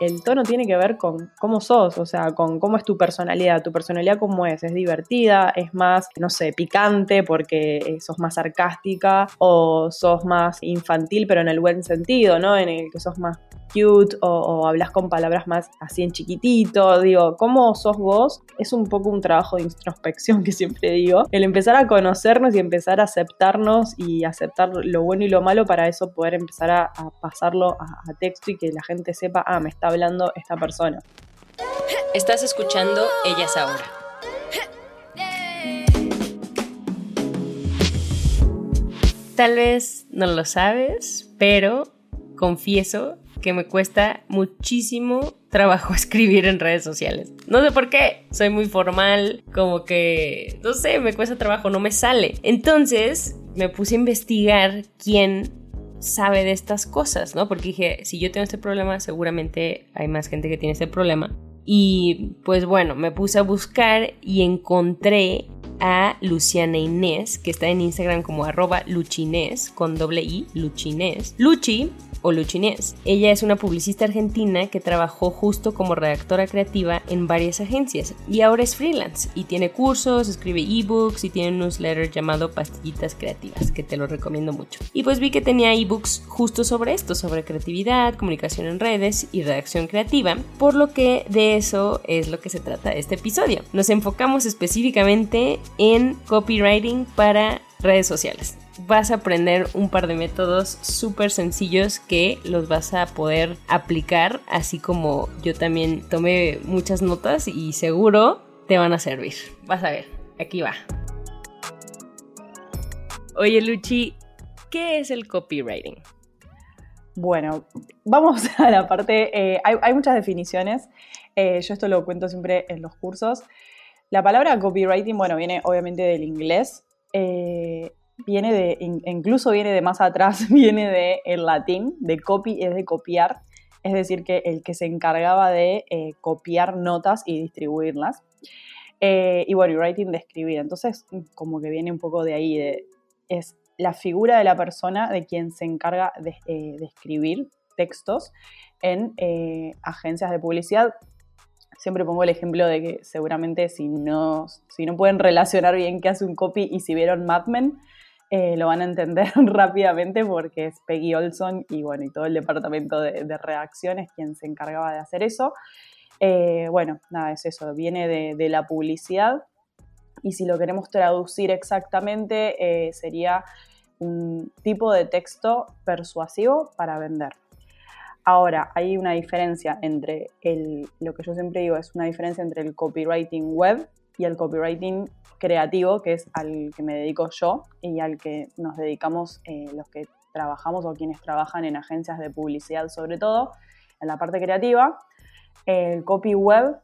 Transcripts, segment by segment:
El tono tiene que ver con cómo sos, o sea, con cómo es tu personalidad. Tu personalidad cómo es, es divertida, es más, no sé, picante porque eh, sos más sarcástica o sos más infantil pero en el buen sentido, ¿no? En el que sos más cute o, hablas con palabras más así en chiquitito. Digo, cómo sos vos es un poco un trabajo de introspección que siempre digo. El empezar a conocernos y empezar a aceptarnos y aceptar lo bueno y lo malo para eso poder empezar a, pasarlo a, a texto y que la gente sepa, ah, me está hablando esta persona. Estás escuchando Ellas Ahora. Tal vez no lo sabes, pero confieso que me cuesta muchísimo trabajo escribir en redes sociales. No sé por qué, soy muy formal, como que, no sé, me cuesta trabajo, no me sale. Entonces me puse a investigar quién sabe de estas cosas, ¿no? Porque dije, si yo tengo este problema, seguramente hay más gente que tiene este problema. Y pues bueno, me puse a buscar y encontré a Luciana Inés, que está en Instagram como arroba luchinés, con doble i, luchinés. Luchi o Luchinés. Ella es una publicista argentina que trabajó justo como redactora creativa en varias agencias y ahora es freelance y tiene cursos, escribe ebooks y tiene un newsletter llamado Pastillitas Creativas, que te lo recomiendo mucho. Y pues vi que tenía ebooks justo sobre esto, sobre creatividad, comunicación en redes y redacción creativa, por lo que de eso es lo que se trata este episodio. Nos enfocamos específicamente en copywriting para redes sociales vas a aprender un par de métodos súper sencillos que los vas a poder aplicar, así como yo también tomé muchas notas y seguro te van a servir. Vas a ver, aquí va. Oye Luchi, ¿qué es el copywriting? Bueno, vamos a la parte, eh, hay, muchas definiciones, eh, yo esto lo cuento siempre en los cursos. La palabra copywriting, bueno, viene obviamente del inglés, eh, viene de, incluso viene de más atrás, viene de el latín, de copy es de copiar, es decir, que el que se encargaba de eh, copiar notas y distribuirlas. Eh, y bueno, y writing de escribir. Entonces, como que viene un poco de ahí, de, es la figura de la persona de quien se encarga de, de escribir textos en agencias de publicidad. Siempre pongo el ejemplo de que seguramente si no, si no pueden relacionar bien qué hace un copy y si vieron Mad Men, eh, lo van a entender rápidamente porque es Peggy Olson y bueno, y todo el departamento de, de redacción quien se encargaba de hacer eso. Eh, bueno, nada, es eso, viene de, la publicidad y si lo queremos traducir exactamente eh, sería un tipo de texto persuasivo para vender. Ahora, hay una diferencia entre el, lo que yo siempre digo, es una diferencia entre el copywriting web y el copywriting creativo, que es al que me dedico yo y al que nos dedicamos eh, los que trabajamos o quienes trabajan en agencias de publicidad sobre todo, en la parte creativa. El copy web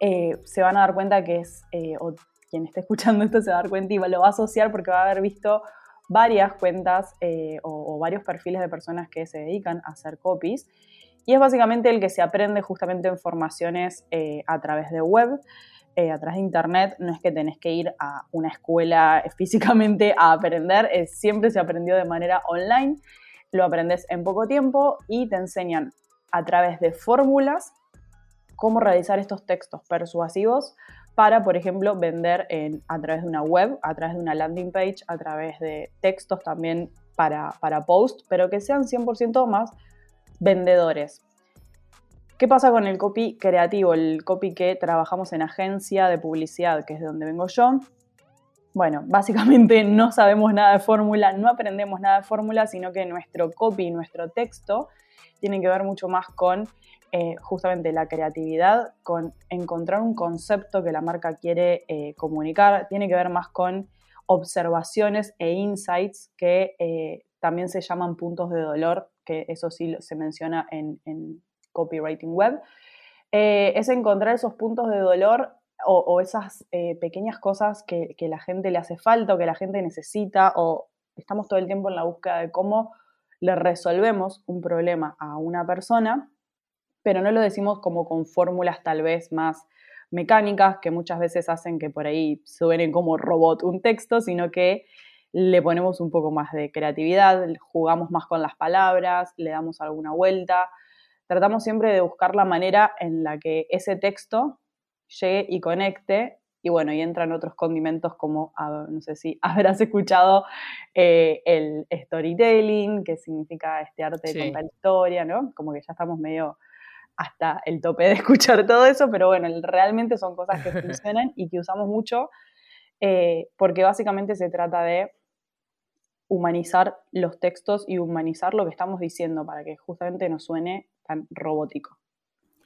eh, se van a dar cuenta que es, eh, o quien esté escuchando esto se va a dar cuenta y lo va a asociar porque va a haber visto varias cuentas o, o, varios perfiles de personas que se dedican a hacer copies. Y es básicamente el que se aprende justamente en formaciones a través de web. Eh, a través de internet, no es que tenés que ir a una escuela físicamente a aprender, siempre se aprendió de manera online, lo aprendes en poco tiempo y te enseñan a través de fórmulas cómo realizar estos textos persuasivos para, por ejemplo, vender en, a través de una web, a través de una landing page, a través de textos también para, para post, pero que sean 100% más vendedores. ¿Qué pasa con el copy creativo, el copy que trabajamos en agencia de publicidad, que es de donde vengo yo? Bueno, básicamente no sabemos nada de fórmula, no aprendemos nada de fórmula, sino que nuestro copy, nuestro texto, tiene que ver mucho más con eh, justamente la creatividad, con encontrar un concepto que la marca quiere eh, comunicar, tiene que ver más con observaciones e insights que eh, también se llaman puntos de dolor, que eso sí se menciona en, copywriting web, es encontrar esos puntos de dolor o, esas pequeñas cosas que, que la gente le hace falta o que la gente necesita o estamos todo el tiempo en la búsqueda de cómo le resolvemos un problema a una persona, pero no lo decimos como con fórmulas tal vez más mecánicas que muchas veces hacen que por ahí suene como robot un texto, sino que le ponemos un poco más de creatividad, jugamos más con las palabras, le damos alguna vuelta. Tratamos siempre de buscar la manera en la que ese texto llegue y conecte. Y bueno, y entran otros condimentos como, no sé si habrás escuchado eh, el storytelling, que significa este arte de contar historia, ¿no? Como que ya estamos medio hasta el tope de escuchar todo eso, pero bueno, realmente son cosas que funcionan y que usamos mucho eh, porque básicamente se trata de humanizar los textos y humanizar lo que estamos diciendo para que justamente no suene tan robótico.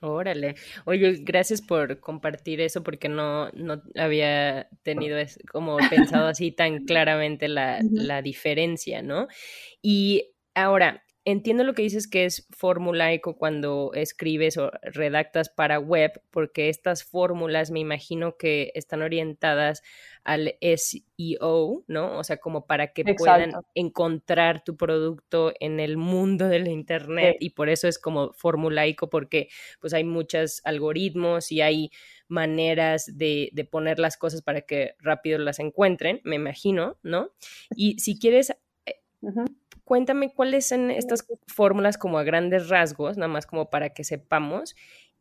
Órale. Oye, gracias por compartir eso porque no, no había tenido como pensado así tan claramente la, la diferencia, ¿no? Y ahora, entiendo lo que dices que es formulaico cuando escribes o redactas para web, porque estas fórmulas me imagino que están orientadas al SEO, ¿no? O sea, como para que puedan encontrar tu producto en el mundo del internet y por eso es como formulaico porque pues hay muchos algoritmos y hay maneras de, de poner las cosas para que rápido las encuentren, me imagino, ¿no? Y si quieres... Eh, cuéntame cuáles son estas fórmulas como a grandes rasgos, nada más como para que sepamos,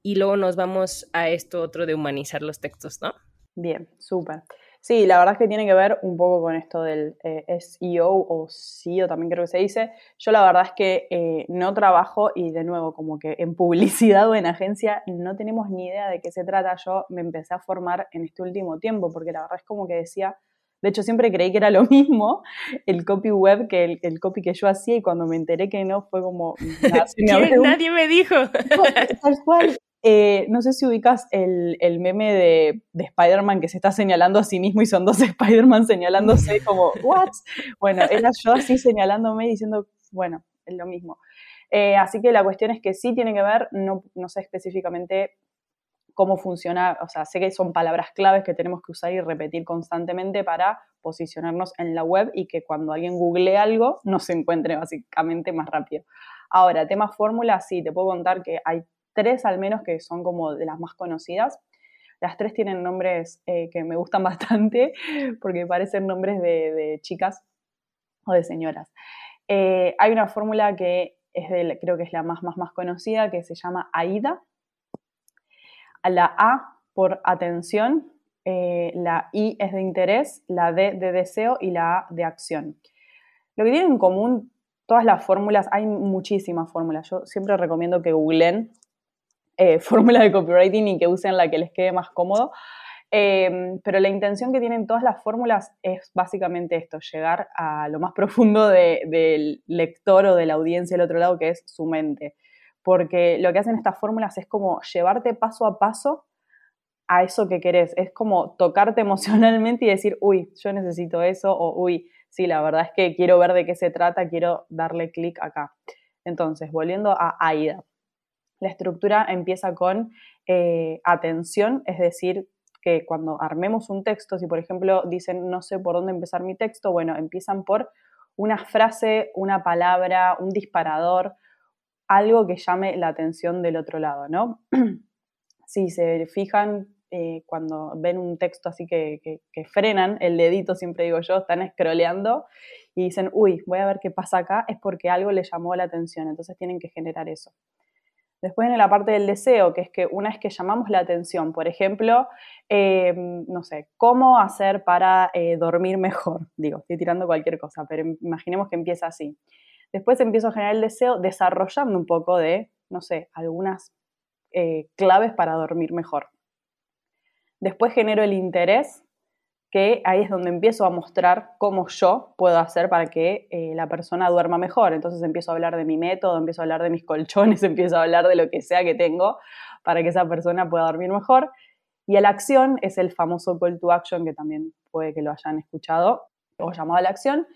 y luego nos vamos a esto otro de humanizar los textos, ¿no? Bien, súper. Sí, la verdad es que tiene que ver un poco con esto del eh, SEO o SEO también creo que se dice. Yo la verdad es que eh, no trabajo y de nuevo como que en publicidad o en agencia no tenemos ni idea de qué se trata. Yo me empecé a formar en este último tiempo porque la verdad es como que decía, de hecho, siempre creí que era lo mismo el copy web que el, copy que yo hacía y cuando me enteré que no fue como... Nadie me dijo. Tal cual. Eh, no sé si ubicas el, meme de, Spider-Man que se está señalando a sí mismo y son dos Spider-Man señalándose como, ¿what? Bueno, era yo así señalándome y diciendo, bueno, es lo mismo. Eh, así que la cuestión es que sí tiene que ver, no, no sé específicamente cómo funciona, o sea, sé que son palabras claves que tenemos que usar y repetir constantemente para posicionarnos en la web y que cuando alguien google algo nos encuentre básicamente más rápido. Ahora, tema fórmula, sí, te puedo contar que hay tres al menos que son como de las más conocidas. Las tres tienen nombres eh, que me gustan bastante porque parecen nombres de, chicas o de señoras. Eh, hay una fórmula que es de, creo que es la más, más, más conocida, que se llama AIDA, la A por atención, eh, la I es de interés, la D de deseo y la A de acción. Lo que tienen en común todas las fórmulas, hay muchísimas fórmulas. Yo siempre recomiendo que googlen eh, fórmula de copywriting y que usen la que les quede más cómodo. Em, pero la intención que tienen todas las fórmulas es básicamente esto, llegar a lo más profundo del lector o de la audiencia del otro lado, que es su mente porque lo que hacen estas fórmulas es como llevarte paso a paso a eso que querés. Es como tocarte emocionalmente y decir, uy, yo necesito eso, o uy, sí, la verdad es que quiero ver de qué se trata, quiero darle clic acá. Entonces, volviendo a AIDA. La estructura empieza con eh, atención, es decir, que cuando armemos un texto, si por ejemplo dicen no sé por dónde empezar mi texto, bueno, empiezan por una frase, una palabra, un disparador, algo que llame la atención del otro lado, ¿no? si se fijan eh, cuando ven un texto así que, frenan el dedito, siempre digo yo, están scrolleando y dicen, uy, voy a ver qué pasa acá, es porque algo les llamó la atención, entonces tienen que generar eso. Después en la parte del deseo, que es que una vez que llamamos la atención, por ejemplo, eh, no sé, ¿cómo hacer para eh, dormir mejor? Digo, estoy tirando cualquier cosa, pero imaginemos que empieza así. Después empiezo a generar el deseo desarrollando un poco de, no sé, algunas eh, claves para dormir mejor. Después genero el interés, que ahí es donde empiezo a mostrar cómo yo puedo hacer para que eh, la persona duerma mejor. Entonces empiezo a hablar de mi método, empiezo a hablar de mis colchones, empiezo a hablar de lo que sea que tengo para que esa persona pueda dormir mejor. Y la acción es el famoso call to action que también puede que lo hayan escuchado o llamado a la acción,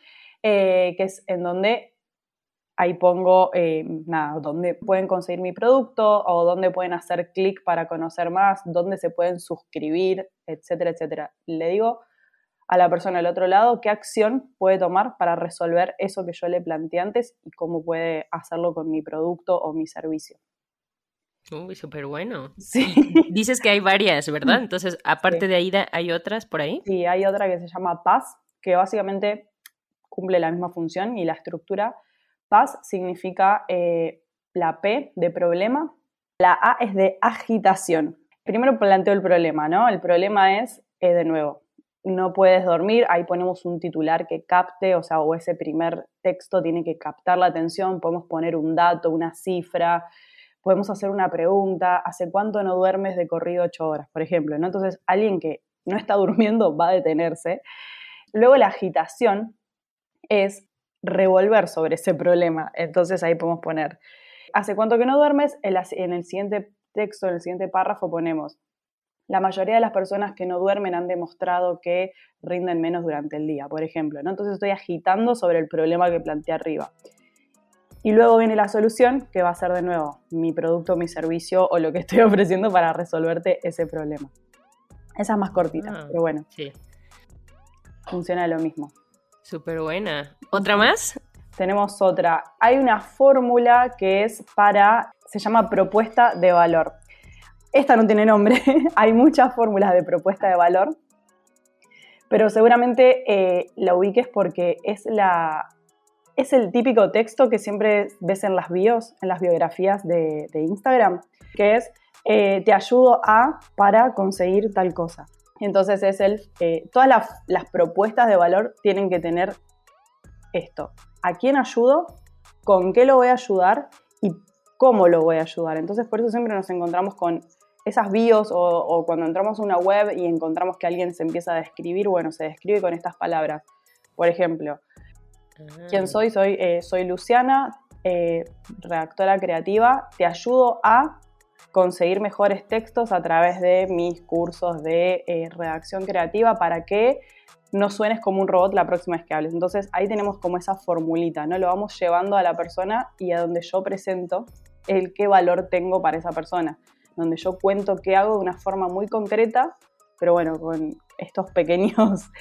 que es en donde ahí pongo, nada, donde pueden conseguir mi producto o donde pueden hacer clic para conocer más, dónde se pueden suscribir, etcétera, etcétera. Le digo a la persona del otro lado qué acción puede tomar para resolver eso que yo le planteé antes y cómo puede hacerlo con mi producto o mi servicio. Uy, súper bueno. Sí. Dices que hay varias, ¿verdad? Entonces, aparte de AIDA, ¿hay otras por ahí? Sí, hay otra que se llama Paz, que básicamente cumple la misma función y la estructura. Significa eh, la P de problema, la A es de agitación. Primero planteo el problema, ¿no? El problema es, eh, de nuevo, no puedes dormir, ahí ponemos un titular que capte, o sea, o ese primer texto tiene que captar la atención, podemos poner un dato, una cifra, podemos hacer una pregunta, ¿hace cuánto no duermes de corrido ocho horas, por ejemplo? Entonces, alguien que no está durmiendo va a detenerse. Luego la agitación es revolver sobre ese problema, entonces ahí podemos poner, ¿hace cuánto que no duermes? En el siguiente texto, en el siguiente párrafo ponemos, la mayoría de las personas que no duermen han demostrado que rinden menos durante el día, por ejemplo. ¿no? Entonces estoy agitando sobre el problema que planteé arriba. Y luego viene la solución, que va a ser de nuevo mi producto, mi servicio o lo que estoy ofreciendo para resolverte ese problema. Esa es más cortita, ah, pero bueno. Sí. Funciona lo mismo. Súper buena. ¿Otra más? Tenemos otra. Hay una fórmula que es para, se llama propuesta de valor. Esta no tiene nombre, hay muchas fórmulas de propuesta de valor, pero seguramente eh, la ubiques porque es, la, es el típico texto que siempre ves en las bios, en las biografías de, Instagram, que es eh, te ayudo a para conseguir tal cosa. Entonces es el, eh, todas las, las propuestas de valor tienen que tener esto. ¿A quién ayudo? ¿Con qué lo voy a ayudar? ¿Y cómo lo voy a ayudar? Entonces por eso siempre nos encontramos con esas bios o, cuando entramos a una web y encontramos que alguien se empieza a describir, bueno, se describe con estas palabras. Por ejemplo, ¿quién ah. soy? Soy, eh, soy Luciana, eh, redactora creativa. Te ayudo a conseguir mejores textos a través de mis cursos de eh, redacción creativa para que no suenes como un robot la próxima vez que hables. Entonces ahí tenemos como esa formulita, ¿no? Lo vamos llevando a la persona y a donde yo presento el qué valor tengo para esa persona donde yo cuento qué hago de una forma muy concreta, pero bueno, con estos pequeños...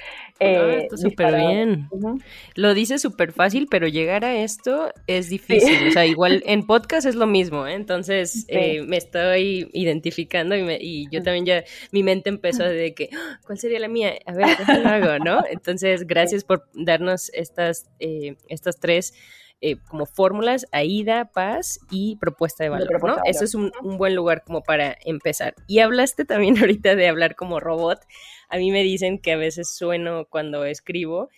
Eh, súper bien. Lo dice súper fácil, pero llegar a esto es difícil. O sea, igual en podcast es lo mismo, ¿eh? entonces eh, me estoy identificando y, yo también ya, mi mente empezó de que, ah, ¿cuál sería la mía? A ver, ¿qué lo hago? ¿no? Entonces, gracias por darnos estas, eh, estas tres eh, como fórmulas, AIDA, paz y propuesta de valor, ¿no? Eso es un, buen lugar como para empezar. Y hablaste también ahorita de hablar como robot. A mí me dicen que a veces sueno cuando escribo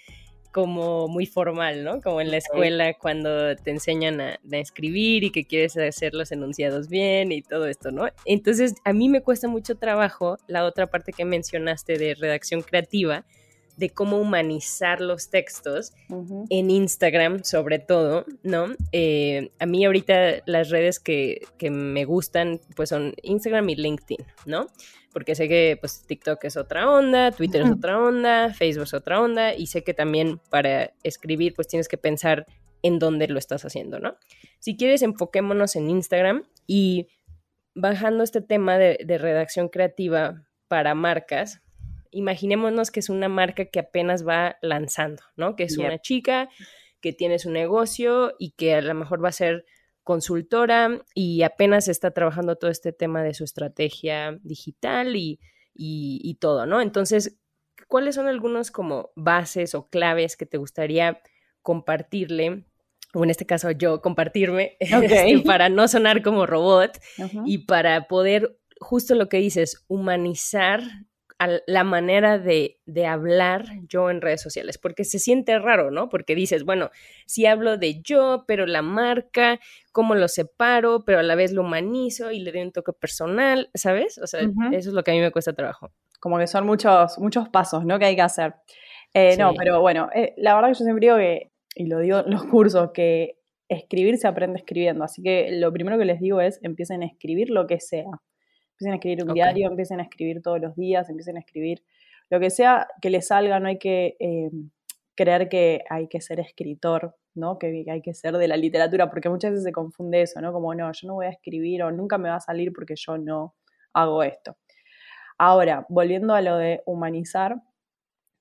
como muy formal, ¿no? Como en la escuela cuando te enseñan a, a, escribir y que quieres hacer los enunciados bien y todo esto, ¿no? Entonces, a mí me cuesta mucho trabajo la otra parte que mencionaste de redacción creativa, de cómo humanizar los textos en Instagram, sobre todo, ¿no? Eh, a mí ahorita las redes que, me gustan, pues son Instagram y LinkedIn, ¿no? Porque sé que pues TikTok es otra onda, Twitter es otra onda, Facebook es otra onda, y sé que también para escribir, pues tienes que pensar en dónde lo estás haciendo, ¿no? Si quieres, enfoquémonos en Instagram y bajando este tema de redacción creativa para marcas, imaginémonos que es una marca que apenas va lanzando, ¿no? Que es una chica que tiene su negocio y que a lo mejor va a ser consultora y apenas está trabajando todo este tema de su estrategia digital y, y, todo, ¿no? Entonces, ¿cuáles son algunos como bases o claves que te gustaría compartirle? O en este caso yo compartirme este, para no sonar como robot y para poder, justo lo que dices, humanizar la manera de, hablar yo en redes sociales, porque se siente raro, ¿no? Porque dices, bueno, si hablo de yo, pero la marca, ¿cómo lo separo? Pero a la vez lo humanizo y le doy un toque personal, ¿sabes? O sea, eso es lo que a mí me cuesta trabajo. Como que son muchos, muchos pasos, ¿no? Que hay que hacer. Eh, no, pero bueno, eh, la verdad que yo siempre digo que, y lo digo en los cursos, que escribir se aprende escribiendo. Así que lo primero que les digo es empiecen a escribir lo que sea empiecen a escribir un diario, empiecen a escribir todos los días, empiecen a escribir lo que sea que les salga, no hay que, eh, creer que hay que ser escritor, ¿no? Que hay que ser de la literatura, porque muchas veces se confunde eso, ¿no? Como, no, yo no voy a escribir o nunca me va a salir porque yo no hago esto. Ahora, volviendo a lo de humanizar,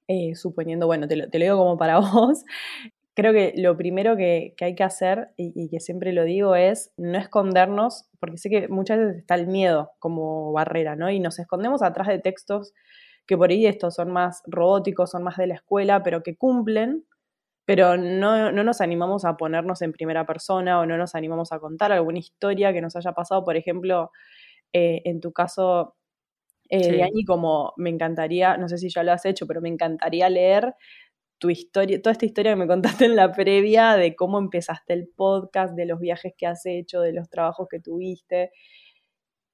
eh, suponiendo, bueno, te lo, te digo como para vos, creo que lo primero que, hay que hacer, y, que siempre lo digo, es no escondernos, porque sé que muchas veces está el miedo como barrera, ¿no? Y nos escondemos atrás de textos que por ahí estos son más robóticos, son más de la escuela, pero que cumplen, pero no, nos animamos a ponernos en primera persona o no nos animamos a contar alguna historia que nos haya pasado, por ejemplo, eh, en tu caso, eh, como me encantaría, no sé si ya lo has hecho, pero me encantaría leer tu historia, toda esta historia que me contaste en la previa de cómo empezaste el podcast, de los viajes que has hecho, de los trabajos que tuviste.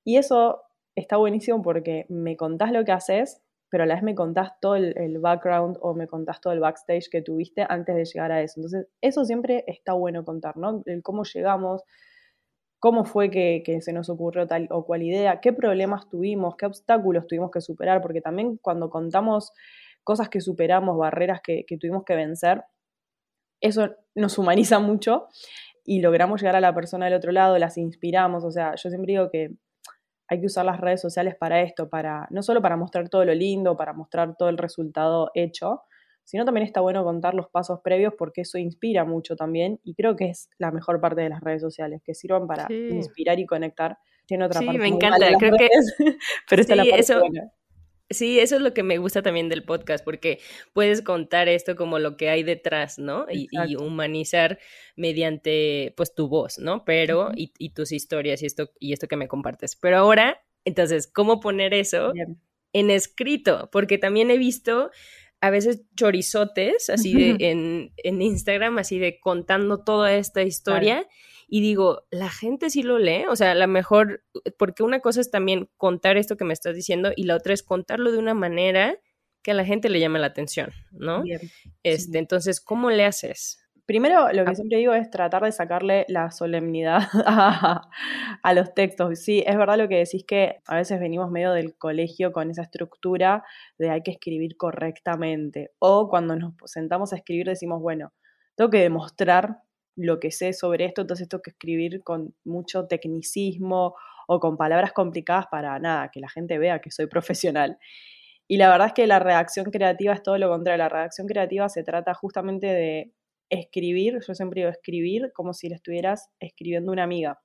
Y eso está buenísimo porque me contás lo que haces, pero a la vez me contás todo el, background o me contás todo el backstage que tuviste antes de llegar a eso. Entonces, eso siempre está bueno contar, ¿no? El cómo llegamos, cómo fue que, se nos ocurrió tal o cual idea, qué problemas tuvimos, qué obstáculos tuvimos que superar, porque también cuando contamos cosas que superamos, barreras que, tuvimos que vencer, eso nos humaniza mucho y logramos llegar a la persona del otro lado, las inspiramos, o sea, yo siempre digo que hay que usar las redes sociales para esto, para no solo para mostrar todo lo lindo, para mostrar todo el resultado hecho, sino también está bueno contar los pasos previos porque eso inspira mucho también y creo que es la mejor parte de las redes sociales, que sirvan para inspirar y conectar. Tiene otra sí, parte me encanta, creo que pero sí, la eso, Sí, eso es lo que me gusta también del podcast, porque puedes contar esto como lo que hay detrás, ¿no? Y, humanizar mediante, pues, tu voz, ¿no? Pero, y, tus historias y esto, y esto que me compartes. Pero ahora, entonces, ¿cómo poner eso en escrito? Porque también he visto a veces chorizotes, así de, en, en, Instagram, así de contando toda esta historia. Y digo, la gente sí lo lee, o sea, a lo mejor, porque una cosa es también contar esto que me estás diciendo y la otra es contarlo de una manera que a la gente le llame la atención, ¿no? Este, Entonces, ¿cómo le haces? Primero, lo que ah. siempre digo es tratar de sacarle la solemnidad a, a, los textos. Sí, es verdad lo que decís que a veces venimos medio del colegio con esa estructura de hay que escribir correctamente. O cuando nos sentamos a escribir decimos, bueno, tengo que demostrar lo que sé sobre esto, entonces tengo que escribir con mucho tecnicismo o con palabras complicadas para nada, que la gente vea que soy profesional. Y la verdad es que la redacción creativa es todo lo contrario. La redacción creativa se trata justamente de escribir, yo siempre digo escribir como si le estuvieras escribiendo una amiga.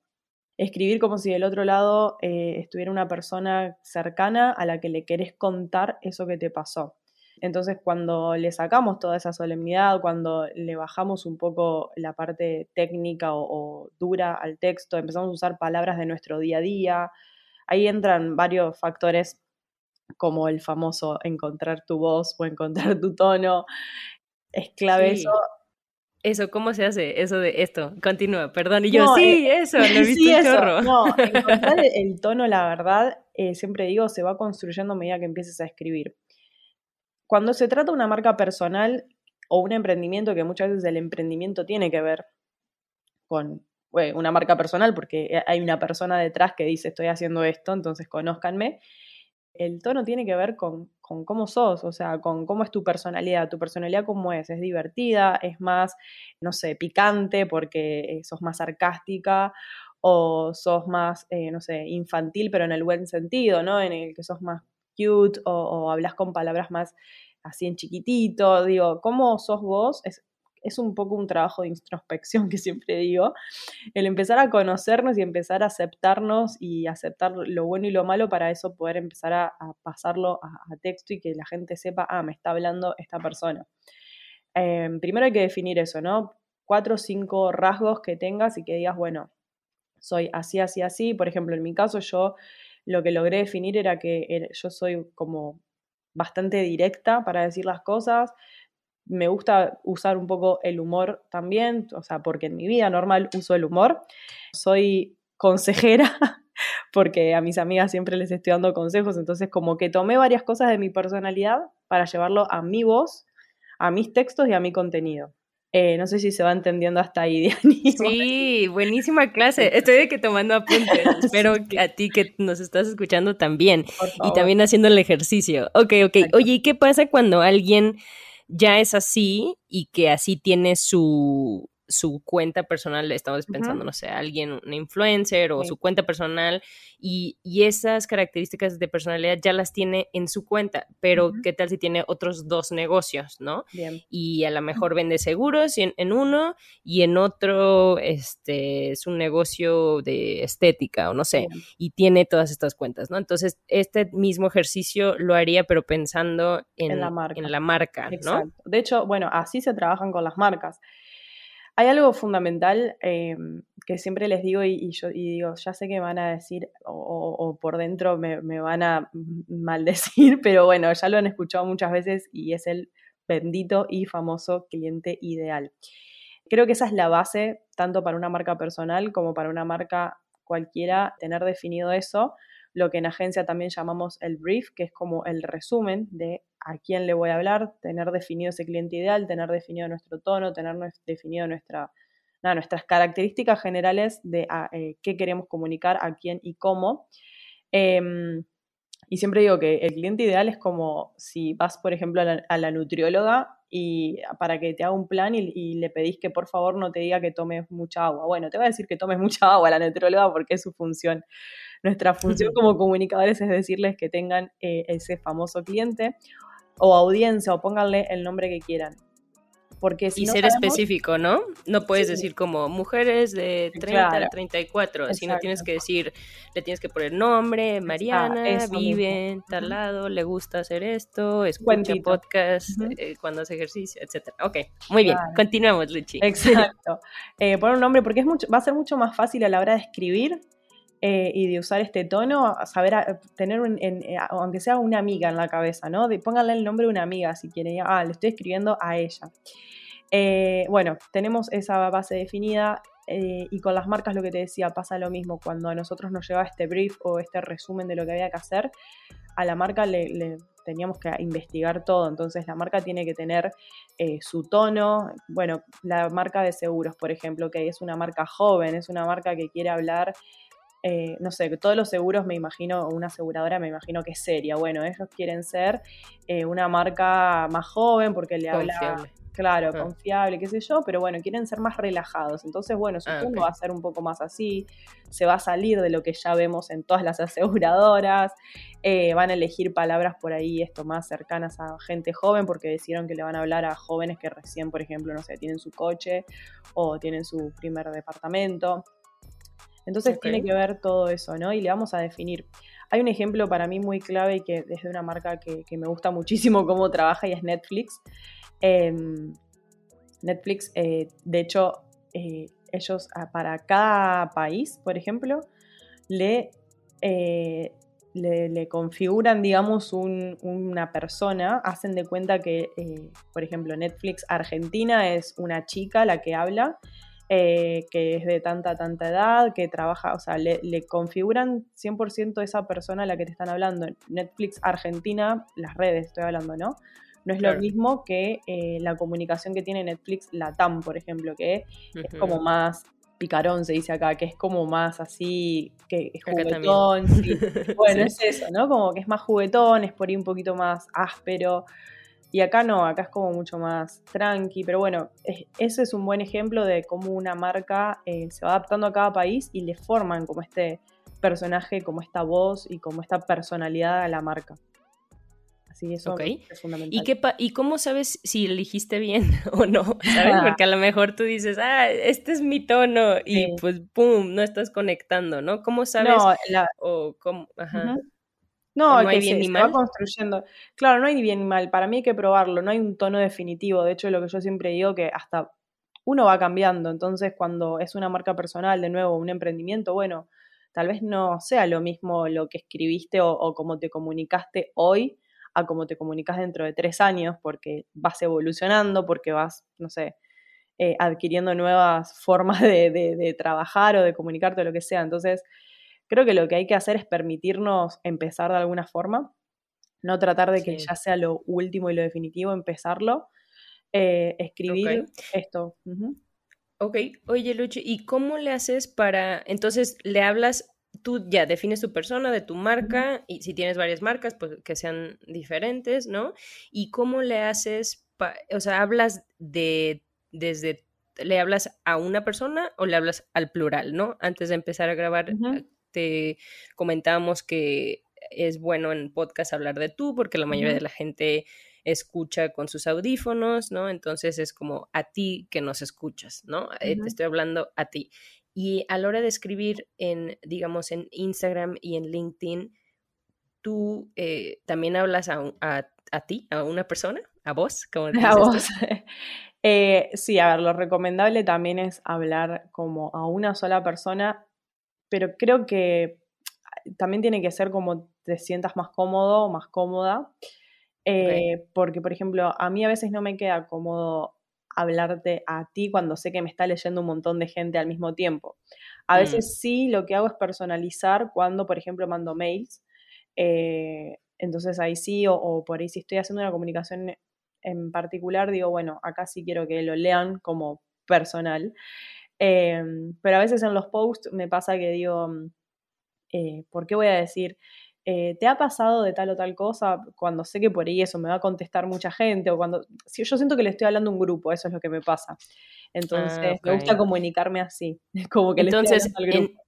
Escribir como si del otro lado eh, estuviera una persona cercana a la que le querés contar eso que te pasó. Entonces, cuando le sacamos toda esa solemnidad, cuando le bajamos un poco la parte técnica o, dura al texto, empezamos a usar palabras de nuestro día a día, ahí entran varios factores como el famoso encontrar tu voz o encontrar tu tono. Es clave eso. Eso, ¿cómo se hace? Eso de esto. Continúa, perdón. Y yo, sí, eh, eso, lo he visto un chorro. No, encontrar el, tono, la verdad, eh, siempre digo, se va construyendo a medida que empieces a escribir. Cuando se trata de una marca personal o un emprendimiento, que muchas veces el emprendimiento tiene que ver con una marca personal, porque hay una persona detrás que dice estoy haciendo esto, entonces conózcanme. El tono tiene que ver con, cómo sos, o sea, con cómo es tu personalidad. Tu personalidad cómo es, es divertida, es más, no sé, picante porque sos más sarcástica o sos más, eh, no sé, infantil, pero en el buen sentido, ¿no? En el que sos más cute o, hablas con palabras más así en chiquitito. Digo, ¿cómo sos vos? Es, es un poco un trabajo de introspección que siempre digo, el empezar a conocernos y empezar a aceptarnos y aceptar lo bueno y lo malo para eso poder empezar a, pasarlo a, texto y que la gente sepa, ah, me está hablando esta persona. Em, primero hay que definir eso, ¿no? Cuatro o cinco rasgos que tengas y que digas, bueno, soy así, así, así. Por ejemplo, en mi caso yo lo que logré definir era que yo soy como bastante directa para decir las cosas. Me gusta usar un poco el humor también, o sea, porque en mi vida normal uso el humor. Soy consejera porque a mis amigas siempre les estoy dando consejos, entonces como que tomé varias cosas de mi personalidad para llevarlo a mi voz, a mis textos y a mi contenido. Eh, no sé si se va entendiendo hasta ahí, Diani. Sí, buenísima clase. Estoy de que tomando apuntes. Espero que a ti que nos estás escuchando también. Y también haciendo el ejercicio. Ok, ok. Oye, ¿y qué pasa cuando alguien ya es así y que así tiene su, su cuenta personal, estamos pensando, no sé, alguien, un influencer o su cuenta personal, y, esas características de personalidad ya las tiene en su cuenta, pero ¿qué tal si tiene otros dos negocios, no? Y a lo mejor vende seguros en, en, uno y en otro este, es un negocio de estética o no sé, y tiene todas estas cuentas, ¿no? Entonces, este mismo ejercicio lo haría, pero pensando en, la marca, en la marca ¿no? De hecho, bueno, así se trabajan con las marcas. Hay algo fundamental em, que siempre les digo y, yo digo, ya sé que van a decir o, por dentro me, van a maldecir, pero bueno, ya lo han escuchado muchas veces y es el bendito y famoso cliente ideal. Creo que esa es la base tanto para una marca personal como para una marca cualquiera, tener definido eso, lo que en agencia también llamamos el brief, que es como el resumen de a quién le voy a hablar, tener definido ese cliente ideal, tener definido nuestro tono, tener definido nuestra, nuestras características generales de eh, qué queremos comunicar, a quién y cómo. Em, y siempre digo que el cliente ideal es como si vas, por ejemplo, a la, nutrióloga y para que te haga un plan y, le pedís que por favor no te diga que tomes mucha agua. Bueno, te va a decir que tomes mucha agua la nutrióloga porque es su función. Nuestra función como comunicadores es decirles que tengan eh, ese famoso cliente o audiencia o pónganle el nombre que quieran. Porque si y ser específico, ¿no? No puedes decir como mujeres de 30 a 34, sino tienes que decir, le tienes que poner nombre, Mariana, vive en tal lado, le gusta hacer esto, escucha podcast eh, cuando hace ejercicio, etcétera. Ok, muy bien, continuamos, Luchi. Exacto. Eh, poner un nombre porque es mucho, va a ser mucho más fácil a la hora de escribir eh, y de usar este tono, saber tener, eh, aunque sea una amiga en la cabeza, ¿no? De, pónganle el nombre de una amiga si quieren, ah, le estoy escribiendo a ella. Eh, bueno, tenemos esa base definida y con las marcas lo que te decía pasa lo mismo. Cuando a nosotros nos lleva este brief o este resumen de lo que había que hacer, a la marca le, teníamos que investigar todo. Entonces la marca tiene que tener su tono. Bueno, la marca de seguros, por ejemplo, que es una marca joven, es una marca que quiere hablar eh, no sé, todos los seguros me imagino, una aseguradora me imagino que es seria. Bueno, ellos quieren ser eh, una marca más joven porque le habla, claro, ah. confiable, qué sé yo, pero bueno, quieren ser más relajados. Entonces, bueno, su ah, va a ser un poco más así, se va a salir de lo que ya vemos en todas las aseguradoras, eh, van a elegir palabras por ahí, esto más cercanas a gente joven porque decidieron que le van a hablar a jóvenes que recién, por ejemplo, no sé, tienen su coche o tienen su primer departamento. Entonces tiene que ver todo eso, ¿no? Y le vamos a definir. Hay un ejemplo para mí muy clave y que desde una marca que, me gusta muchísimo cómo trabaja y es Netflix. Em, Netflix, eh, de hecho, eh, ellos para cada país, por ejemplo, le, eh, le, configuran, digamos, una persona, hacen de cuenta que, por ejemplo, Netflix Argentina es una chica la que habla eh, que es de tanta, tanta edad, que trabaja, o sea, le, configuran 100% esa persona a la que te están hablando. Netflix Argentina, las redes estoy hablando, ¿no? No es lo mismo que eh, la comunicación que tiene Netflix Latam, por ejemplo, que es como más picarón, se dice acá, que es como más así, que es juguetón. Bueno, es eso, ¿no? Como que es más juguetón, es por ahí un poquito más áspero. Y acá no, acá es como mucho más tranqui, pero bueno, ese es un buen ejemplo de cómo una marca eh, se va adaptando a cada país y le forman como este personaje, como esta voz y como esta personalidad a la marca. Así eso es fundamental. ¿Y, qué ¿Y cómo sabes si elegiste bien o no? ¿Sabes? Porque a lo mejor tú dices, ah, este es mi tono y pues pum, no estás conectando, ¿no? ¿Cómo sabes? No, o cómo, ajá. No, hay bien ni mal. va construyendo. Claro, no hay ni bien ni mal. Para mí hay que probarlo. No hay un tono definitivo. De hecho, lo que yo siempre digo que hasta uno va cambiando. Entonces, cuando es una marca personal, de nuevo, un emprendimiento, bueno, tal vez no sea lo mismo lo que escribiste o, o cómo te comunicaste hoy a cómo te comunicas dentro de tres años, porque vas evolucionando, porque vas, no sé, eh, adquiriendo nuevas formas de, de trabajar o de comunicarte o lo que sea. Entonces, Creo que lo que hay que hacer es permitirnos empezar de alguna forma, no tratar de que ya sea lo último y lo definitivo, empezarlo, eh, escribir esto. Ok, oye Luchi, ¿y cómo le haces para, entonces le hablas, tú ya defines tu persona, de tu marca, y si tienes varias marcas, pues que sean diferentes, ¿no? ¿Y cómo le haces o sea, hablas de desde le hablas a una persona o le hablas al plural, ¿no? Antes de empezar a grabar, te comentábamos que es bueno en podcast hablar de tú porque la mayoría de la gente escucha con sus audífonos, ¿no? Entonces es como a ti que nos escuchas, ¿no? Eh, te estoy hablando a ti. Y a la hora de escribir en, digamos, en Instagram y en LinkedIn, tú eh, también hablas a, a, ti, a una persona, a vos, como A vos. Eh, sí, a ver, lo recomendable también es hablar como a una sola persona, pero creo que también tiene que ser como te sientas más cómodo o más cómoda. Eh, porque, por ejemplo, a mí a veces no me queda cómodo hablarte a ti cuando sé que me está leyendo un montón de gente al mismo tiempo. A mm. veces sí, lo que hago es personalizar cuando, por ejemplo, mando mails. Eh, entonces ahí sí, o, por ahí si estoy haciendo una comunicación en particular, digo, bueno, acá sí quiero que lo lean como personal. Eh, pero a veces en los posts me pasa que digo, ¿por qué voy a decir? Eh, ¿te ha pasado de tal o tal cosa? Cuando sé que por ahí eso me va a contestar mucha gente o cuando... Si yo siento que le estoy hablando a un grupo, eso es lo que me pasa. Entonces, ah, me gusta comunicarme así, como que Entonces, le estoy al grupo.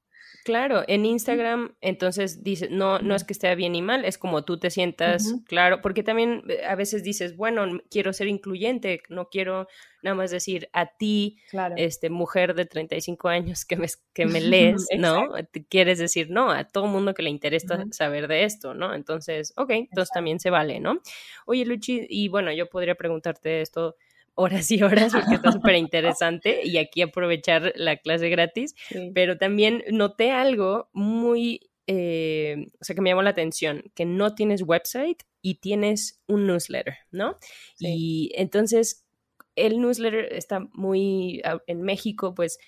Claro, en Instagram, entonces dice, no, no es que esté bien ni mal, es como tú te sientas, claro, porque también eh, a veces dices, bueno, quiero ser incluyente, no quiero nada más decir a ti, este, mujer de 35 años que me, que me lees, ¿no? Quieres decir, no, a todo mundo que le interesa saber de esto, ¿no? Entonces, ok, entonces también se vale, ¿no? Oye, Luchi, y bueno, yo podría preguntarte esto horas y horas porque está súper interesante y aquí aprovechar la clase gratis, pero también noté algo muy, eh, o sea, que me llamó la atención, que no tienes website y tienes un newsletter, ¿no? Y entonces el newsletter está muy, en México, pues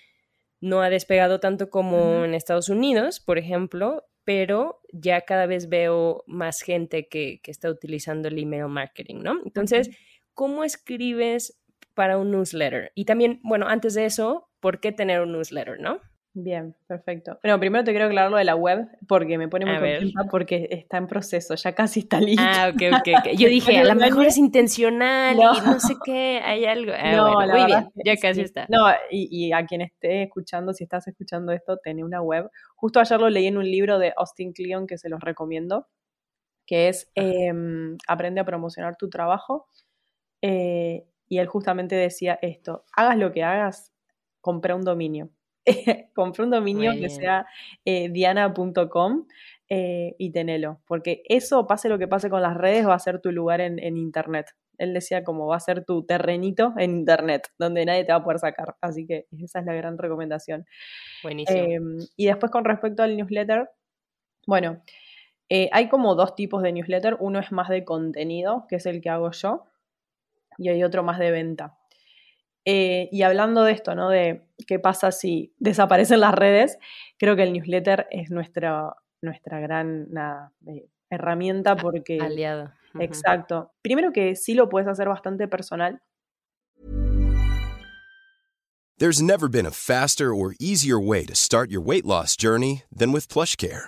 no ha despegado tanto como en Estados Unidos, por ejemplo, pero ya cada vez veo más gente que, está utilizando el email marketing, ¿no? Entonces, ¿cómo escribes para un newsletter? Y también, bueno, antes de eso, ¿por qué tener un newsletter, no? Bien, perfecto. Bueno, primero te quiero aclarar lo de la web porque me pone muy contenta porque está en proceso, ya casi está listo. Ah, ok, ok. Yo dije, a lo mejor es intencional y no sé qué, hay algo. Ah, no, muy bien, ya casi está. No, y, a quien esté escuchando, si estás escuchando esto, tiene una web. Justo ayer lo leí en un libro de Austin Kleon que se los recomiendo, que es em, Aprende a promocionar tu trabajo. Eh, y él justamente decía esto, hagas lo que hagas, compra un dominio. compra un dominio que sea eh, diana.com eh, y tenelo, porque eso, pase lo que pase con las redes, va a ser tu lugar en, Internet. Él decía como va a ser tu terrenito en Internet, donde nadie te va a poder sacar. Así que esa es la gran recomendación. Buenísimo. Em, y después con respecto al newsletter, bueno, eh, hay como dos tipos de newsletter. Uno es más de contenido, que es el que hago yo, y hay otro más de venta. Eh, y hablando de esto, ¿no? De qué pasa si desaparecen las redes, creo que el newsletter es nuestra, nuestra gran eh, herramienta porque... Aliado. Exacto. Primero que sí lo puedes hacer bastante personal. There's never been a faster or easier way to start your weight loss journey than with PlushCare.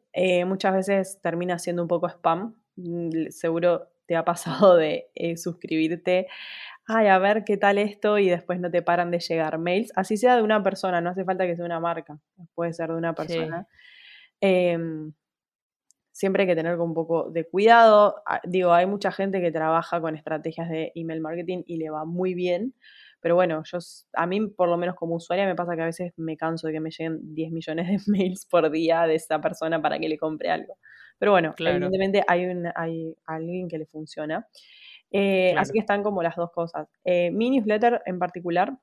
Eh, muchas veces termina siendo un poco spam. Mm, seguro te ha pasado de eh, suscribirte, ay, a ver qué tal esto y después no te paran de llegar mails, así sea de una persona, no hace falta que sea una marca, puede ser de una persona. Em, siempre hay que tener un poco de cuidado. Ah, digo, hay mucha gente que trabaja con estrategias de email marketing y le va muy bien, pero bueno, yo, a mí por lo menos como usuaria me pasa que a veces me canso de que me lleguen 10 millones de mails por día de esa persona para que le compre algo. Pero bueno, evidentemente hay, un, hay alguien que le funciona. Eh, así que están como las dos cosas. Eh, mi newsletter en particular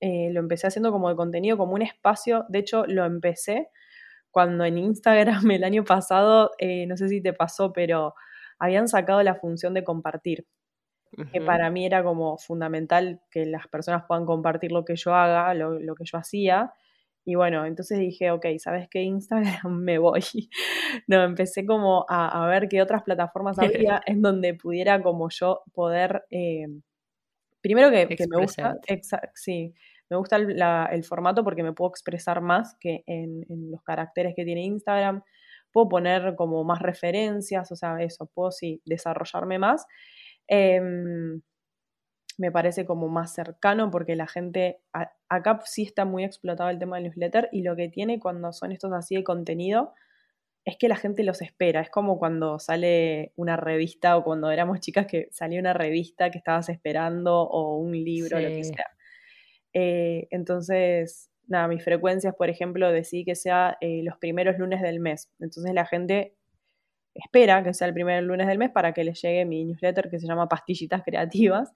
eh, lo empecé haciendo como de contenido, como un espacio. De hecho, lo empecé cuando en Instagram el año pasado, no sé si te pasó, pero habían sacado la función de compartir. Que para mí era como fundamental que las personas puedan compartir lo que yo haga, lo, lo que yo hacía. Y bueno, entonces dije, ok, ¿sabes qué? Instagram me voy. no, empecé como a, a, ver qué otras plataformas había en donde pudiera como yo poder, eh, primero que, que, me gusta, sí, me gusta el, la, el, formato porque me puedo expresar más que en, en, los caracteres que tiene Instagram, puedo poner como más referencias, o sea, eso, puedo sí desarrollarme más. Eh, me parece como más cercano porque la gente, acá sí está muy explotado el tema del newsletter y lo que tiene cuando son estos así de contenido es que la gente los espera, es como cuando sale una revista o cuando éramos chicas que salía una revista que estabas esperando o un libro, lo que sea. Eh, entonces, nada, mis frecuencias, por ejemplo, decidí que sea eh, los primeros lunes del mes. Entonces la gente espera que sea el primer lunes del mes para que les llegue mi newsletter que se llama Pastillitas Creativas.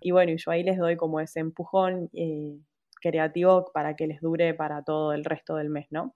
Y bueno, yo ahí les doy como ese empujón eh, creativo para que les dure para todo el resto del mes, ¿no?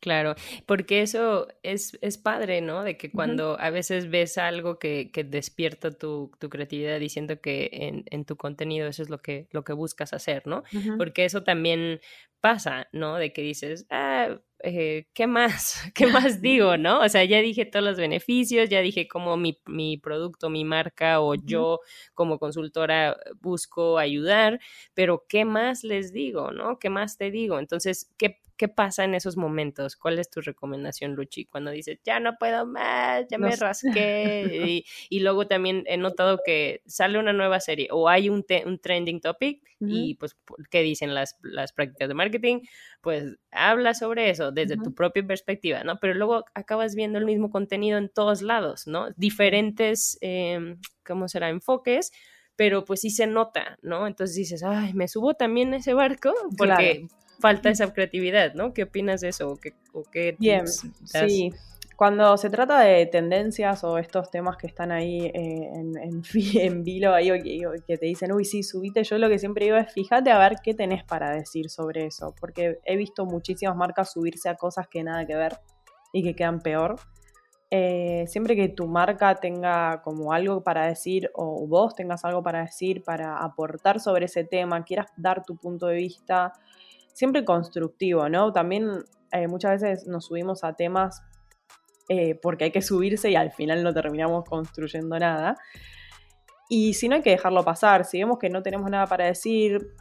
Claro, porque eso es, es padre, ¿no? De que cuando a veces ves algo que, que despierta tu, tu, creatividad diciendo que en, en, tu contenido eso es lo que, lo que buscas hacer, ¿no? Porque eso también pasa, ¿no? De que dices, ah, eh, ¿qué más? ¿Qué más digo, no? O sea, ya dije todos los beneficios, ya dije cómo mi, mi producto, mi marca o yo como consultora busco ayudar, pero ¿qué más les digo, no? ¿Qué más te digo? Entonces, ¿qué, qué pasa en esos momentos? ¿Cuál es tu recomendación, Luchi? Cuando dices, ya no puedo más, ya me rasqué. y, y, luego también he notado que sale una nueva serie o hay un, un trending topic y pues, ¿qué dicen las, las prácticas de marketing? Pues habla sobre eso desde tu propia perspectiva, ¿no? Pero luego acabas viendo el mismo contenido en todos lados, ¿no? Diferentes, eh, ¿cómo será? Enfoques, pero pues sí se nota, ¿no? Entonces dices, ay, me subo también a ese barco porque falta esa creatividad, ¿no? ¿Qué opinas de eso? ¿O qué, o qué Bien, sí. Cuando se trata de tendencias o estos temas que están ahí eh, en, en, en, vilo, ahí, que te dicen, uy, sí, subite, yo lo que siempre digo es, fíjate a ver qué tenés para decir sobre eso, porque he visto muchísimas marcas subirse a cosas que nada que ver y que quedan peor. Eh, siempre que tu marca tenga como algo para decir o vos tengas algo para decir, para aportar sobre ese tema, quieras dar tu punto de vista, siempre constructivo, ¿no? También eh, muchas veces nos subimos a temas eh, porque hay que subirse y al final no terminamos construyendo nada. Y si no hay que dejarlo pasar, si vemos que no tenemos nada para decir,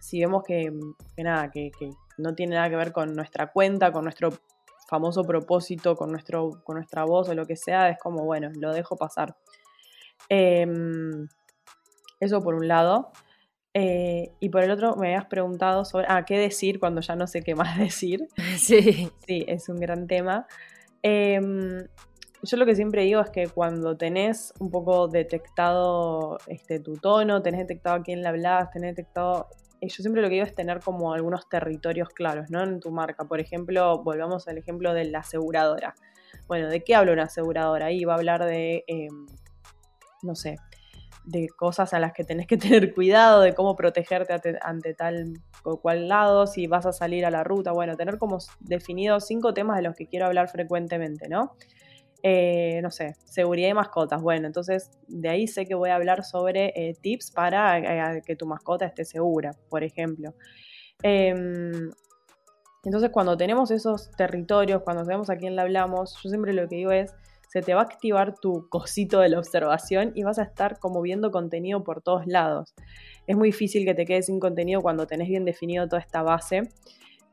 si vemos que, que nada, que, que, no tiene nada que ver con nuestra cuenta, con nuestro famoso propósito, con, nuestro, con nuestra voz o lo que sea, es como, bueno, lo dejo pasar. Eh, eso por un lado. Eh, y por el otro me habías preguntado sobre, ah, ¿qué decir cuando ya no sé qué más decir? Sí. Sí, es un gran tema. Eh, yo lo que siempre digo es que cuando tenés un poco detectado este, tu tono, tenés detectado a quién le hablas, tenés detectado... Eh, yo siempre lo que digo es tener como algunos territorios claros, ¿no? En tu marca. Por ejemplo, volvamos al ejemplo de la aseguradora. Bueno, ¿de qué habla una aseguradora? Ahí va a hablar de, eh, no sé, de cosas a las que tenés que tener cuidado, de cómo protegerte ante, ante, tal o cual lado, si vas a salir a la ruta, bueno, tener como definidos cinco temas de los que quiero hablar frecuentemente, ¿no? Eh, no sé, seguridad de mascotas, bueno, entonces de ahí sé que voy a hablar sobre eh, tips para eh, que tu mascota esté segura, por ejemplo. Em, entonces cuando tenemos esos territorios, cuando sabemos a quién le hablamos, yo siempre lo que digo es, se te va a activar tu cosito de la observación y vas a estar como viendo contenido por todos lados. Es muy difícil que te quedes sin contenido cuando tenés bien definido toda esta base.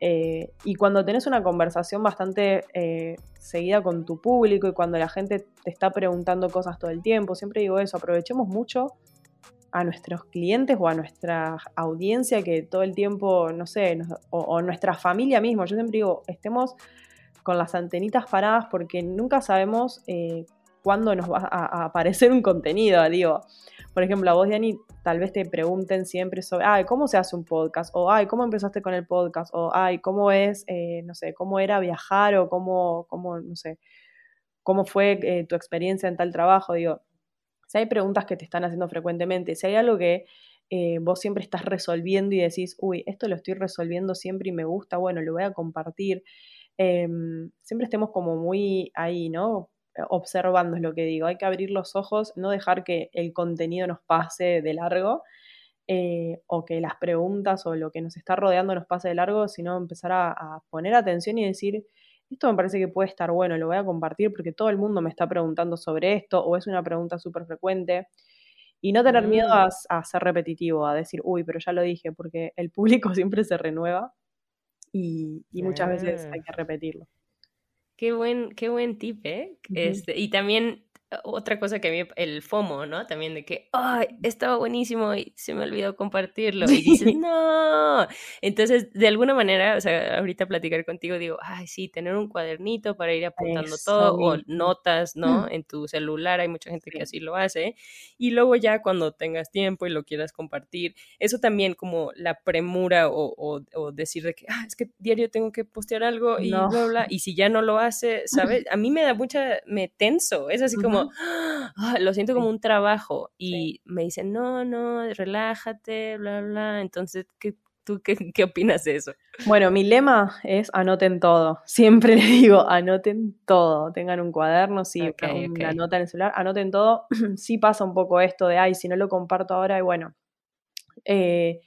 Eh, y cuando tenés una conversación bastante eh, seguida con tu público y cuando la gente te está preguntando cosas todo el tiempo, siempre digo eso, aprovechemos mucho a nuestros clientes o a nuestra audiencia que todo el tiempo, no sé, o nuestra familia mismo, yo siempre digo, estemos con las antenitas paradas porque nunca sabemos eh, cuándo nos va a, a, aparecer un contenido. Digo, por ejemplo, a vos, Diani, tal vez te pregunten siempre sobre, ay, ¿cómo se hace un podcast? O, ay, ¿cómo empezaste con el podcast? O, ay, ¿cómo es, eh, no sé, cómo era viajar? O cómo, cómo no sé, cómo fue eh, tu experiencia en tal trabajo? Digo, si hay preguntas que te están haciendo frecuentemente, si hay algo que eh, vos siempre estás resolviendo y decís, uy, esto lo estoy resolviendo siempre y me gusta, bueno, lo voy a compartir. Eh, siempre estemos como muy ahí, ¿no? Observando, es lo que digo. Hay que abrir los ojos, no dejar que el contenido nos pase de largo eh, o que las preguntas o lo que nos está rodeando nos pase de largo, sino empezar a, poner atención y decir, esto me parece que puede estar bueno, lo voy a compartir porque todo el mundo me está preguntando sobre esto o es una pregunta súper frecuente. Y no tener miedo mm. a, ser repetitivo, a decir, uy, pero ya lo dije, porque el público siempre se renueva y, muchas veces hay que repetirlo. Qué buen, qué buen tip, ¿eh? este, y también otra cosa que a mí, el FOMO, ¿no? También de que, ay, estaba buenísimo y se me olvidó compartirlo. Y dices, no. Entonces, de alguna manera, o sea, ahorita platicar contigo, digo, ay, sí, tener un cuadernito para ir apuntando todo, o notas, ¿no? En tu celular, hay mucha gente que así lo hace. Y luego ya cuando tengas tiempo y lo quieras compartir, eso también como la premura o, o, decir de que, ah, es que diario tengo que postear algo y bla, bla, y si ya no lo hace, ¿sabes? A mí me da mucha, me tenso, es así como, Ah, lo siento como un trabajo y me dicen, no, no, relájate, bla, bla. Entonces, ¿qué, ¿tú qué, qué opinas de eso? Bueno, mi lema es anoten todo. Siempre les digo, anoten todo. Tengan un cuaderno, sí, una nota en el celular, anoten todo. sí pasa un poco esto de, ay, si no lo comparto ahora, y bueno, eh,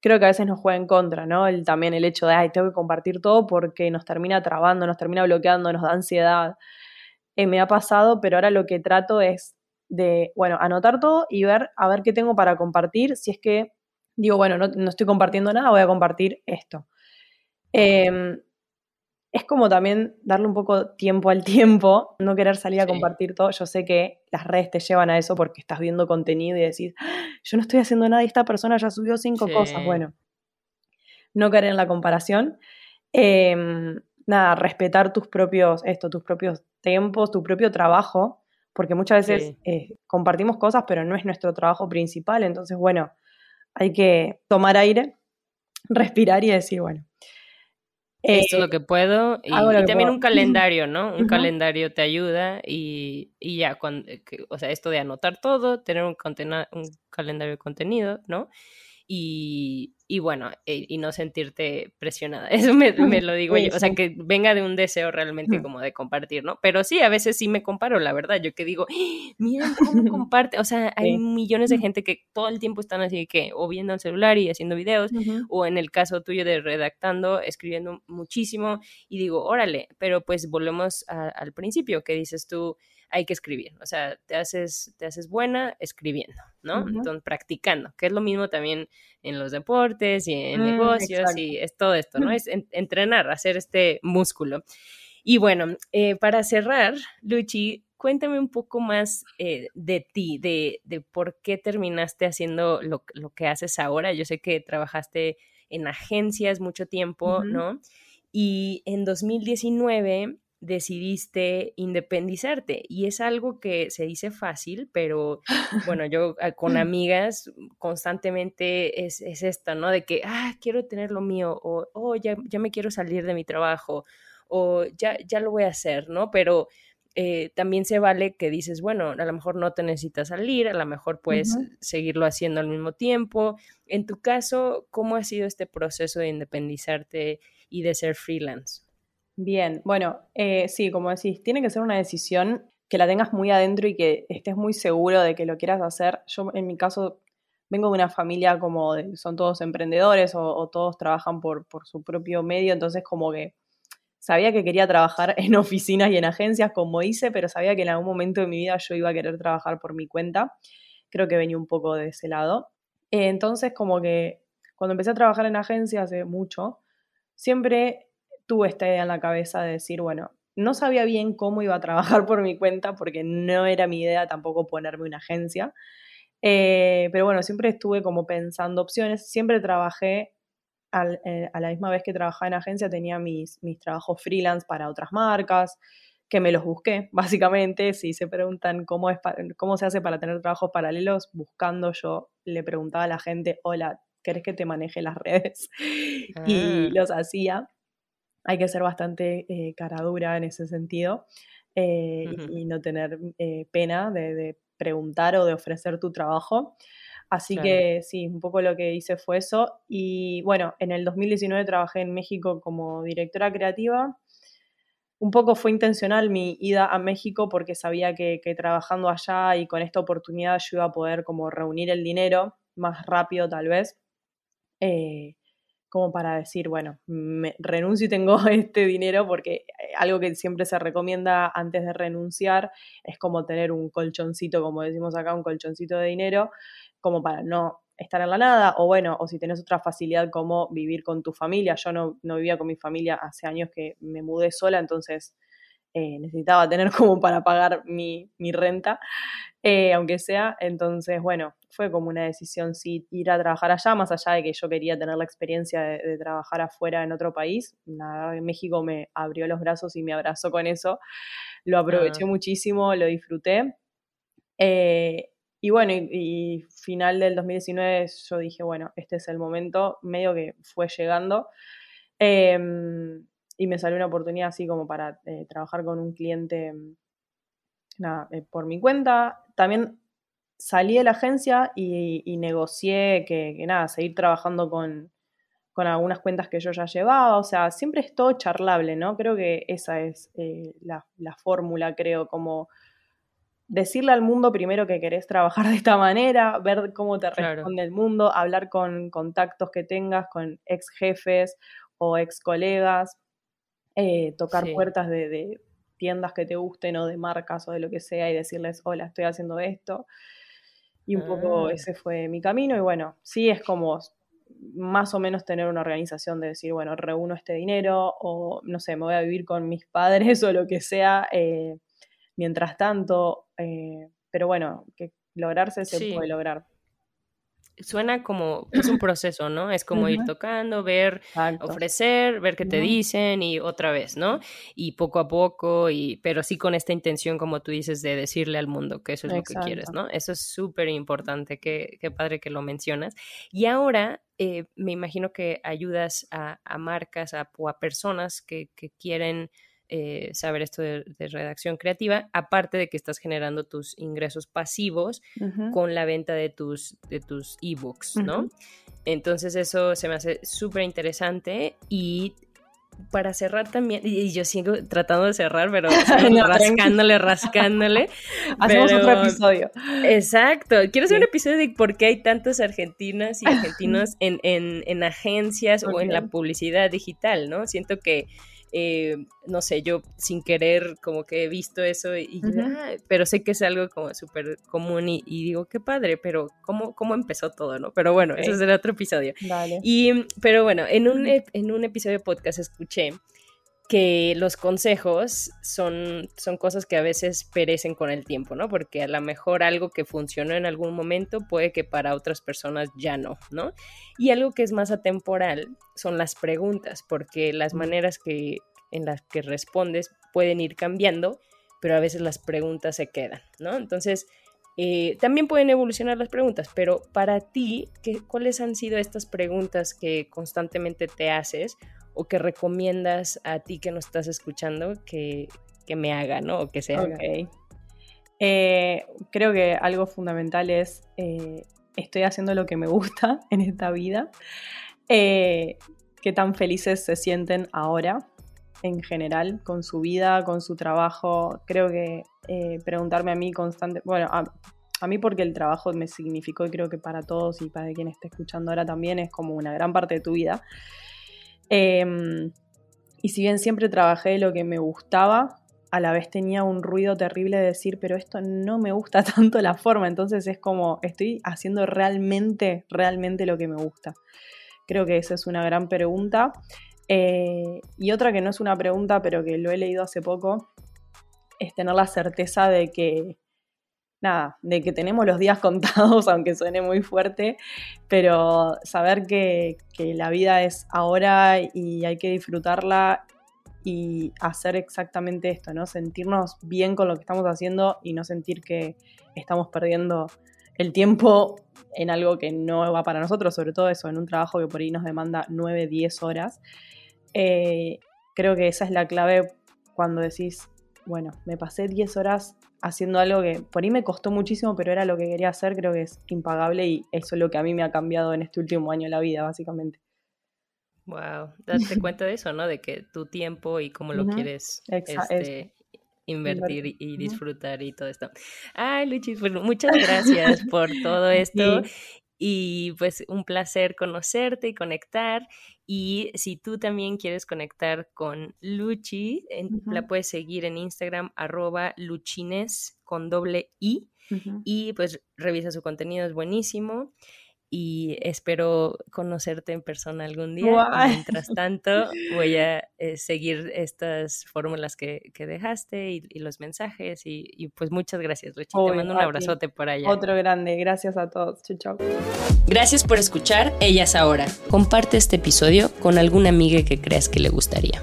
creo que a veces nos juega en contra, ¿no? El, también el hecho de, ay, tengo que compartir todo porque nos termina trabando, nos termina bloqueando, nos da ansiedad. Eh, me ha pasado, pero ahora lo que trato es de, bueno, anotar todo y ver a ver qué tengo para compartir. Si es que digo, bueno, no, estoy compartiendo nada, voy a compartir esto. Em, es como también darle un poco tiempo al tiempo, no querer salir a compartir todo. Yo sé que las redes te llevan a eso porque estás viendo contenido y decís, ah, yo no estoy haciendo nada y esta persona ya subió cinco cosas. Bueno, no caer en la comparación. Em, nada, respetar tus propios, esto, tus propios tiempos, tu propio trabajo, porque muchas veces eh, compartimos cosas, pero no es nuestro trabajo principal. Entonces, bueno, hay que tomar aire, respirar y decir, bueno. Esto es lo que puedo. Y, también un calendario, ¿no? Un calendario te ayuda y, ya, cuando, eh, o sea, esto de anotar todo, tener un, un calendario de contenido, ¿no? Y, y bueno, eh, y no sentirte presionada. Eso me, lo digo yo, o sea, que venga de un deseo realmente como de compartir, ¿no? Pero sí, a veces sí me comparo, la verdad, yo que digo, ¡Ah! miren cómo comparte, o sea, hay millones de gente que todo el tiempo están así que o viendo el celular y haciendo videos, o en el caso tuyo de redactando, escribiendo muchísimo, y digo, órale, pero pues volvemos al principio, que dices tú, hay que escribir, o sea, te haces, te haces buena escribiendo, ¿no? Entonces, practicando, que es lo mismo también en los deportes y en mm, negocios y es todo esto, ¿no? Es entrenar, hacer este músculo. Y bueno, eh, para cerrar, Luchi, cuéntame un poco más eh, de ti, de, de, por qué terminaste haciendo lo, lo, que haces ahora. Yo sé que trabajaste en agencias mucho tiempo, ¿no? Y en 2019 decidiste independizarte y es algo que se dice fácil, pero bueno, yo ah, con amigas constantemente es, es esta, ¿no? De que, ah, quiero tener lo mío o, oh, ya, ya me quiero salir de mi trabajo o ya, ya lo voy a hacer, ¿no? Pero eh, también se vale que dices, bueno, a lo mejor no te necesitas salir, a lo mejor puedes seguirlo haciendo al mismo tiempo. En tu caso, ¿cómo ha sido este proceso de independizarte y de ser freelance? Bien, bueno, eh, sí, como decís, tiene que ser una decisión que la tengas muy adentro y que estés muy seguro de que lo quieras hacer. Yo, en mi caso, vengo de una familia como son todos emprendedores o, todos trabajan por, por, su propio medio, entonces como que sabía que quería trabajar en oficinas y en agencias como hice, pero sabía que en algún momento de mi vida yo iba a querer trabajar por mi cuenta. Creo que venía un poco de ese lado. Eh, entonces como que cuando empecé a trabajar en agencias hace mucho, siempre tuve esta idea en la cabeza de decir, bueno, no sabía bien cómo iba a trabajar por mi cuenta porque no era mi idea tampoco ponerme una agencia. Eh, pero bueno, siempre estuve como pensando opciones, siempre trabajé eh, a la misma vez que trabajaba en agencia, tenía mis, mis trabajos freelance para otras marcas, que me los busqué, básicamente. Si se preguntan cómo, es, cómo se hace para tener trabajos paralelos, buscando yo le preguntaba a la gente, hola, ¿querés que te maneje las redes? Y ah. los hacía hay que ser bastante eh, cara dura en ese sentido eh, y, no tener eh, pena de, preguntar o de ofrecer tu trabajo. Así que sí, un poco lo que hice fue eso. Y bueno, en el 2019 trabajé en México como directora creativa. un poco fue intencional mi ida a México porque sabía que, trabajando allá y con esta oportunidad yo iba a poder como reunir el dinero más rápido tal vez, eh, como para decir, bueno, me renuncio y tengo este dinero porque eh, algo que siempre se recomienda antes de renunciar es como tener un colchoncito, como decimos acá, un colchoncito de dinero, como para no estar en la nada, o bueno, o si tenés otra facilidad como vivir con tu familia. Yo no, vivía con mi familia hace años que me mudé sola, entonces eh, necesitaba tener como para pagar mi, renta, eh, aunque sea. Entonces, bueno, fue como una decisión sí ir a trabajar allá, más allá de que yo quería tener la experiencia de, trabajar afuera en otro país. Nada, México me abrió los brazos y me abrazó con eso. Lo aproveché ah. muchísimo, lo disfruté. Eh, y bueno, y, final del 2019 yo dije, bueno, este es el momento, medio que fue llegando. Em, y me salió una oportunidad así como para eh, trabajar con un cliente, nada, eh, por mi cuenta. También salí de la agencia y, negocié que, nada, seguir trabajando con, algunas cuentas que yo ya llevaba. O sea, siempre es todo charlable, ¿no? Creo que esa es eh, la, la fórmula, creo, como decirle al mundo primero que querés trabajar de esta manera, ver cómo te responde el mundo, hablar con contactos que tengas, con ex jefes o ex colegas, eh, tocar puertas de, tiendas que te gusten o de marcas o de lo que sea y decirles, hola, estoy haciendo esto. Y un poco ah. ese fue mi camino y bueno, sí es como más o menos tener una organización de decir, bueno, reúno este dinero o no sé, me voy a vivir con mis padres o lo que sea. Eh, mientras tanto, eh, pero bueno, que lograrse se puede lograr. Suena como, es un proceso, ¿no? Es como ir tocando, ver, ofrecer, ver qué te dicen y otra vez, ¿no? Y poco a poco, y, pero sí con esta intención, como tú dices, de decirle al mundo que eso es lo que quieres, ¿no? Eso es súper importante, qué, qué, padre que lo mencionas. Y ahora eh, me imagino que ayudas a, marcas o a personas que, que quieren eh, saber esto de, redacción creativa, aparte de que estás generando tus ingresos pasivos con la venta de tus de tus ebooks, ¿no? Entonces eso se me hace súper interesante y para cerrar también, y yo sigo tratando de cerrar, pero rascándole, rascándole. Hacemos otro episodio. Exacto. Quiero hacer un episodio de por qué hay tantas argentinas y argentinos en, en, agencias o en la publicidad digital, ¿no? Siento que eh, no sé, yo sin querer como que he visto eso y, pero sé que es algo como súper común y, digo, qué padre, pero ¿cómo, cómo empezó todo, no? Pero bueno, ese es el otro episodio. Y, pero bueno, en un, en un episodio de podcast escuché que los consejos son, son cosas que a veces perecen con el tiempo, ¿no? Porque a lo mejor algo que funcionó en algún momento puede que para otras personas ya no, ¿no? Y algo que es más atemporal son las preguntas, porque las maneras que, en las que respondes pueden ir cambiando, pero a veces las preguntas se quedan, ¿no? Entonces, eh, también pueden evolucionar las preguntas, pero para ti, ¿qué, ¿cuáles han sido estas preguntas que constantemente te haces o que recomiendas a ti que nos estás escuchando que, me haga, ¿no? O que se haga. Eh, creo que algo fundamental es, eh, estoy haciendo lo que me gusta en esta vida. Eh, qué tan felices se sienten ahora en general con su vida, con su trabajo. Creo que preguntarme a mí constante, bueno, a, a, mí porque el trabajo me significó y creo que para todos y para quien esté escuchando ahora también es como una gran parte de tu vida. Em, y si bien siempre trabajé lo que me gustaba, a la vez tenía un ruido terrible de decir, pero esto no me gusta tanto la forma, entonces es como, estoy haciendo realmente, realmente lo que me gusta. Creo que esa es una gran pregunta. Eh, y otra que no es una pregunta, pero que lo he leído hace poco, es tener la certeza de que nada, de que tenemos los días contados, aunque suene muy fuerte, pero saber que, la vida es ahora y hay que disfrutarla y hacer exactamente esto, ¿no? Sentirnos bien con lo que estamos haciendo y no sentir que estamos perdiendo el tiempo en algo que no va para nosotros, sobre todo eso, en un trabajo que por ahí nos demanda 9, 10 horas. Eh, creo que esa es la clave cuando decís, bueno, me pasé 10 horas haciendo algo que por ahí me costó muchísimo, pero era lo que quería hacer, creo que es impagable y eso es lo que a mí me ha cambiado en este último año de la vida, básicamente. Wow, date cuenta de eso, ¿no? De que tu tiempo y cómo lo quieres este, invertir y disfrutar y todo esto. Ay, Luchi, pues muchas gracias por todo esto. Y pues un placer conocerte y conectar. Y si tú también quieres conectar con Luchi, la puedes seguir en Instagram, arroba luchines con doble I. Y pues revisa su contenido, es buenísimo y espero conocerte en persona algún día. Mientras tanto, voy a eh, seguir estas fórmulas que, que dejaste y, los mensajes y, pues muchas gracias, Luchi. Te mando un abrazote por allá. Otro grande, gracias a todos. Chau, chau. Gracias por escuchar Ellas Ahora. Comparte este episodio con alguna amiga que creas que le gustaría.